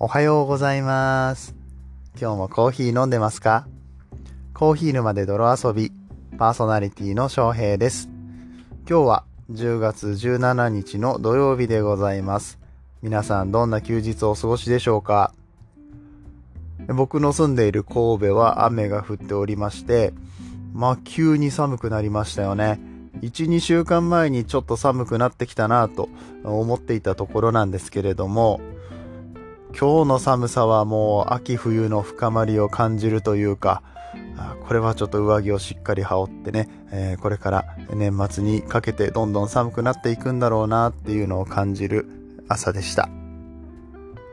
おはようございます。今日もコーヒー飲んでますか？コーヒー沼で泥遊び、パーソナリティの翔平です。今日は10月17日の土曜日でございます。皆さんどんな休日をお過ごしでしょうか？僕の住んでいる神戸は雨が降っておりまして、まあ急に寒くなりましたよね。1、2週間前にちょっと寒くなってきたなと思っていたところなんですけれども、今日の寒さはもう秋冬の深まりを感じるというか、これはちょっと上着をしっかり羽織ってね、えー、これから年末にかけてどんどん寒くなっていくんだろうなっていうのを感じる朝でした。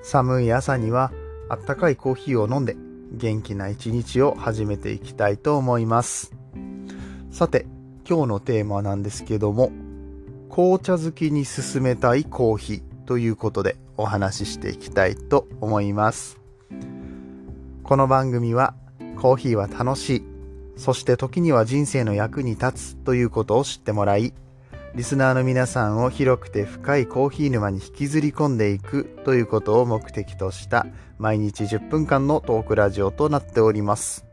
寒い朝にはあったかいコーヒーを飲んで元気な一日を始めていきたいと思います。さて、今日のテーマなんですけども、紅茶好きに勧めたいコーヒーということでお話ししていきたいと思います。この番組はコーヒーは楽しい、そして時には人生の役に立つということを知ってもらい、リスナーの皆さんを広くて深いコーヒー沼に引きずり込んでいくということを目的とした毎日10分間のトークラジオとなっております。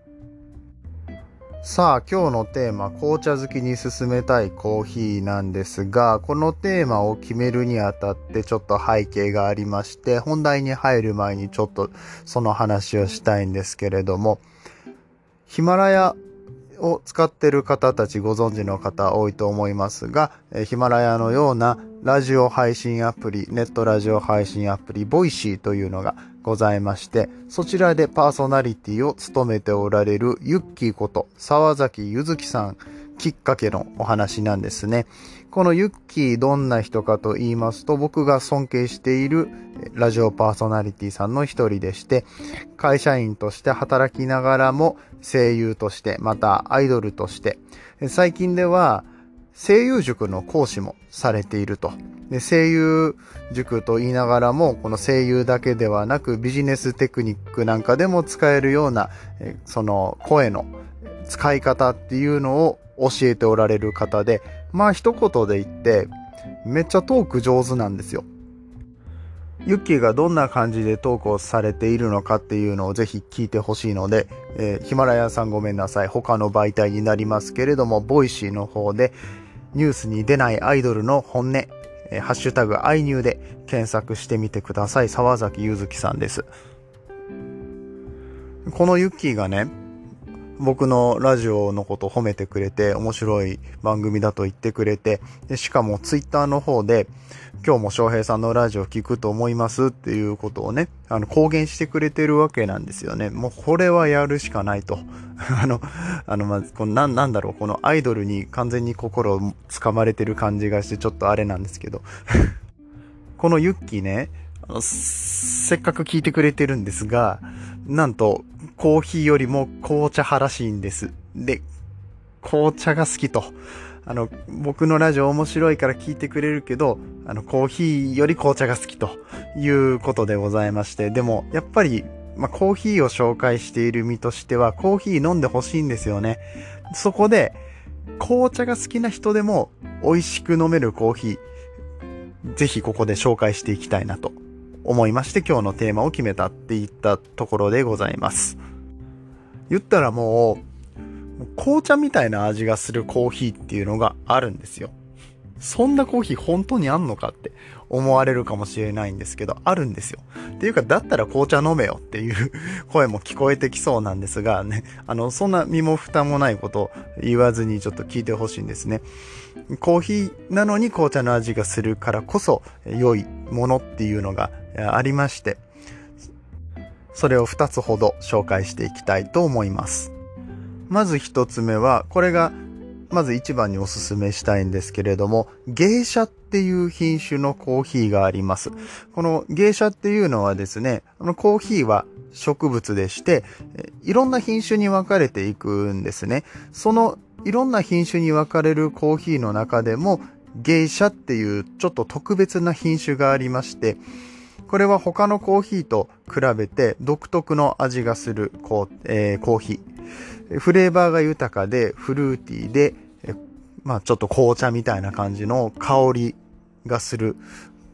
さあ今日のテーマ紅茶好きに勧めたいコーヒーなんですがこのテーマを決めるにあたってちょっと背景がありまして本題に入る前にちょっとその話をしたいんですけれどもヒマラヤを使ってる方たちご存知の方多いと思いますがヒマラヤのようなラジオ配信アプリネットラジオ配信アプリボイシーというのがございまして、そちらでパーソナリティを務めておられるユッキーこと沢崎ゆずきさんきっかけのお話なんですね。このユッキーどんな人かと言いますと、僕が尊敬しているラジオパーソナリティさんの一人でして、会社員として働きながらも声優として、またアイドルとして、最近では声優塾の講師もされていると。で声優塾と言いながらも、この声優だけではなくビジネステクニックなんかでも使えるような、その声の使い方っていうのを教えておられる方で、まあ一言で言って、めっちゃトーク上手なんですよ。ユッキーがどんな感じでトークをされているのかっていうのをぜひ聞いてほしいので、えー、ヒマラヤさんごめんなさい。他の媒体になりますけれども、ボイシーの方でニュースに出ないアイドルの本音、えー、ハッシュタグアイニューで検索してみてください。沢崎ゆずきさんです。このユッキーがね、僕のラジオのことを褒めてくれて、面白い番組だと言ってくれて、でしかもツイッターの方で、今日も翔平さんのラジオ聞くと思いますっていうことをね、あの、公言してくれてるわけなんですよね。もうこれはやるしかないと。あの、あの、まず、このな、なんだろう、このアイドルに完全に心を掴まれてる感じがして、ちょっとあれなんですけど。このユッキーね、せっかく聞いてくれてるんですが、なんと、コーヒーよりも紅茶派らしいんです。で、紅茶が好きと。あの、僕のラジオ面白いから聞いてくれるけど、あの、コーヒーより紅茶が好きということでございまして、でも、やっぱり、まあ、コーヒーを紹介している身としては、コーヒー飲んでほしいんですよね。そこで、紅茶が好きな人でも美味しく飲めるコーヒー、ぜひここで紹介していきたいなと思いまして今日のテーマを決めたっていったところでございます。言ったらもう、紅茶みたいな味がするコーヒーっていうのがあるんですよ。そんなコーヒー本当にあんのかって思われるかもしれないんですけど、あるんですよ。っていうか、だったら紅茶飲めよっていう声も聞こえてきそうなんですがね、あの、そんな身も蓋もないことを言わずにちょっと聞いてほしいんですね。コーヒーなのに紅茶の味がするからこそ良いものっていうのがありまして、それを2つほど紹介していきたいと思います。まず1つ目は、これがまず一番におすすめしたいんですけれども、芸者っていう品種のコーヒーがあります。この芸者っていうのはですね、このコーヒーは植物でして、いろんな品種に分かれていくんですね。そのいろんな品種に分かれるコーヒーの中でも、芸者っていうちょっと特別な品種がありまして、これは他のコーヒーと比べて独特の味がするコー,、えー、コーヒー。フレーバーが豊かでフルーティーで、まあちょっと紅茶みたいな感じの香りがする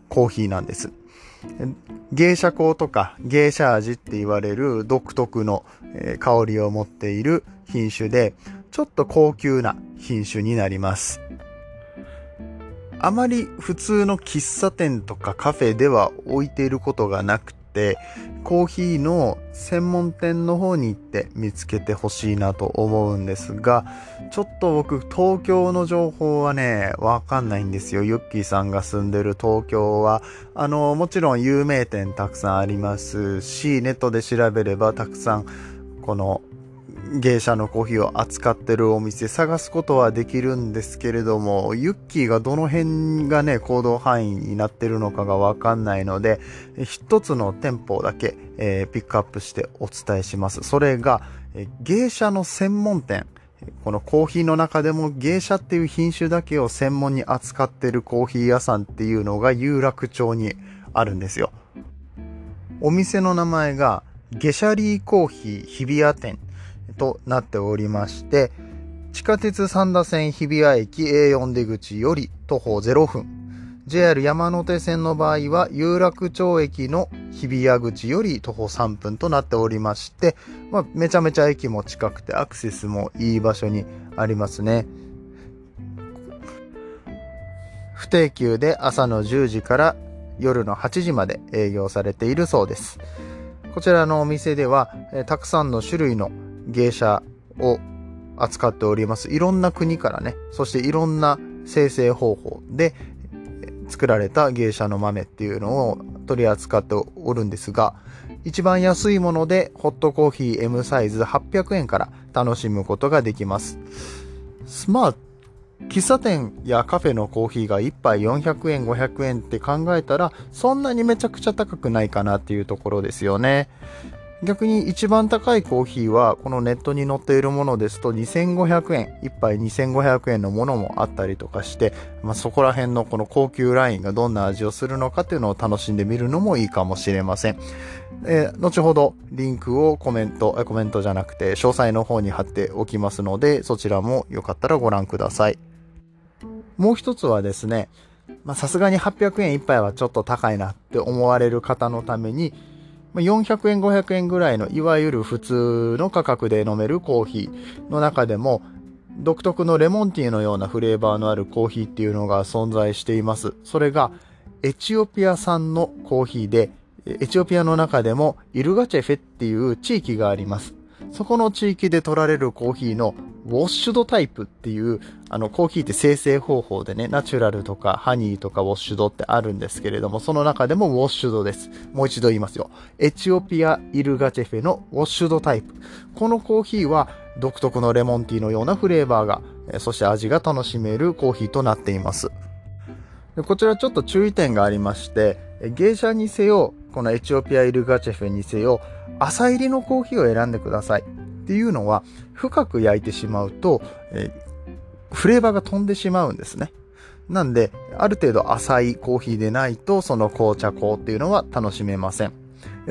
コーヒーなんです。芸者香とか芸者味って言われる独特の香りを持っている品種で、ちょっと高級な品種になります。あまり普通の喫茶店とかカフェでは置いていることがなくて、コーヒーの専門店の方に行って見つけてほしいなと思うんですが、ちょっと僕東京の情報はね、わかんないんですよ。ユッキーさんが住んでる東京は、あの、もちろん有名店たくさんありますし、ネットで調べればたくさんこの芸者のコーヒーを扱ってるお店探すことはできるんですけれども、ユッキーがどの辺がね、行動範囲になってるのかがわかんないので、一つの店舗だけ、えー、ピックアップしてお伝えします。それが、え芸者の専門店。このコーヒーの中でも芸者っていう品種だけを専門に扱ってるコーヒー屋さんっていうのが有楽町にあるんですよ。お店の名前が、ゲシャリーコーヒー日比谷店となっておりまして、地下鉄三田線日比谷駅 A4 出口より徒歩0分。JR 山手線の場合は有楽町駅の日比谷口より徒歩3分となっておりまして、まあ、めちゃめちゃ駅も近くてアクセスもいい場所にありますね。不定休で朝の10時から夜の8時まで営業されているそうです。こちらのお店では、えたくさんの種類の芸者を扱っております。いろんな国からね、そしていろんな生成方法で作られた芸者の豆っていうのを取り扱っておるんですが、一番安いものでホットコーヒー M サイズ800円から楽しむことができます。まあ、喫茶店やカフェのコーヒーが1杯400円、500円って考えたら、そんなにめちゃくちゃ高くないかなっていうところですよね。逆に一番高いコーヒーはこのネットに載っているものですと2500円1杯2500円のものもあったりとかして、まあ、そこら辺のこの高級ラインがどんな味をするのかっていうのを楽しんでみるのもいいかもしれません、えー、後ほどリンクをコメントコメントじゃなくて詳細の方に貼っておきますのでそちらもよかったらご覧ください。もう一つはですねさすがに800円1杯はちょっと高いなって思われる方のために400円、500円ぐらいの、いわゆる普通の価格で飲めるコーヒーの中でも、独特のレモンティーのようなフレーバーのあるコーヒーっていうのが存在しています。それが、エチオピア産のコーヒーで、エチオピアの中でもイルガチェフェっていう地域があります。そこの地域で取られるコーヒーのウォッシュドタイプっていう、あの、コーヒーって生成方法でね、ナチュラルとかハニーとかウォッシュドってあるんですけれども、その中でもウォッシュドです。もう一度言いますよ。エチオピアイルガチェフェのウォッシュドタイプ。このコーヒーは独特のレモンティーのようなフレーバーが、そして味が楽しめるコーヒーとなっています。でこちらちょっと注意点がありまして、芸者にせよ、このエチオピアイルガチェフェにせよ、朝入りのコーヒーを選んでください。っていうのは、深く焼いてしまうと、えー、フレーバーが飛んでしまうんですね。なんで、ある程度浅いコーヒーでないと、その紅茶香っていうのは楽しめません。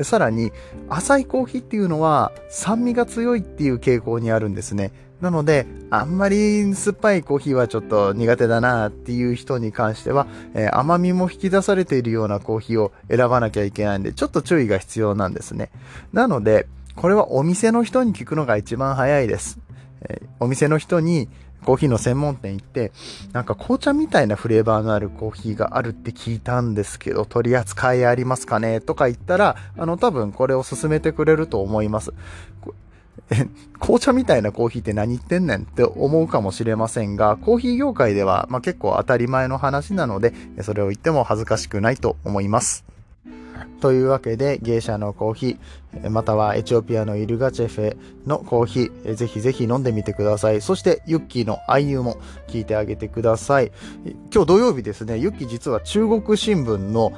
さらに、浅いコーヒーっていうのは酸味が強いっていう傾向にあるんですね。なので、あんまり酸っぱいコーヒーはちょっと苦手だなっていう人に関しては、えー、甘みも引き出されているようなコーヒーを選ばなきゃいけないんで、ちょっと注意が必要なんですね。なので、これはお店の人に聞くのが一番早いです。えー、お店の人にコーヒーの専門店行って、なんか紅茶みたいなフレーバーのあるコーヒーがあるって聞いたんですけど、取り扱いありますかねとか言ったら、あの多分これを勧めてくれると思います。え、紅茶みたいなコーヒーって何言ってんねんって思うかもしれませんが、コーヒー業界では、まあ、結構当たり前の話なので、それを言っても恥ずかしくないと思います。というわけで、ゲイシャのコーヒー、またはエチオピアのイルガチェフェのコーヒー、ぜひぜひ飲んでみてください。そして、ユッキーのアイニューも聞いてあげてください。今日土曜日ですね、ユッキー実は中国新聞の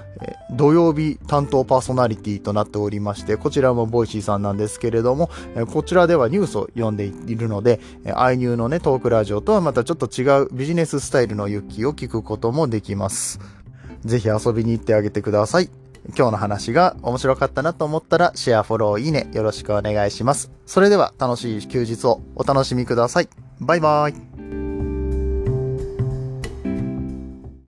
土曜日担当パーソナリティとなっておりまして、こちらもボイシーさんなんですけれども、こちらではニュースを読んでいるので、アイニューのね、トークラジオとはまたちょっと違うビジネススタイルのユッキーを聞くこともできます。ぜひ遊びに行ってあげてください。今日の話が面白かったなと思ったらシェア、フォロー、いいねよろしくお願いします。それでは楽しい休日をお楽しみください。バイバーイ。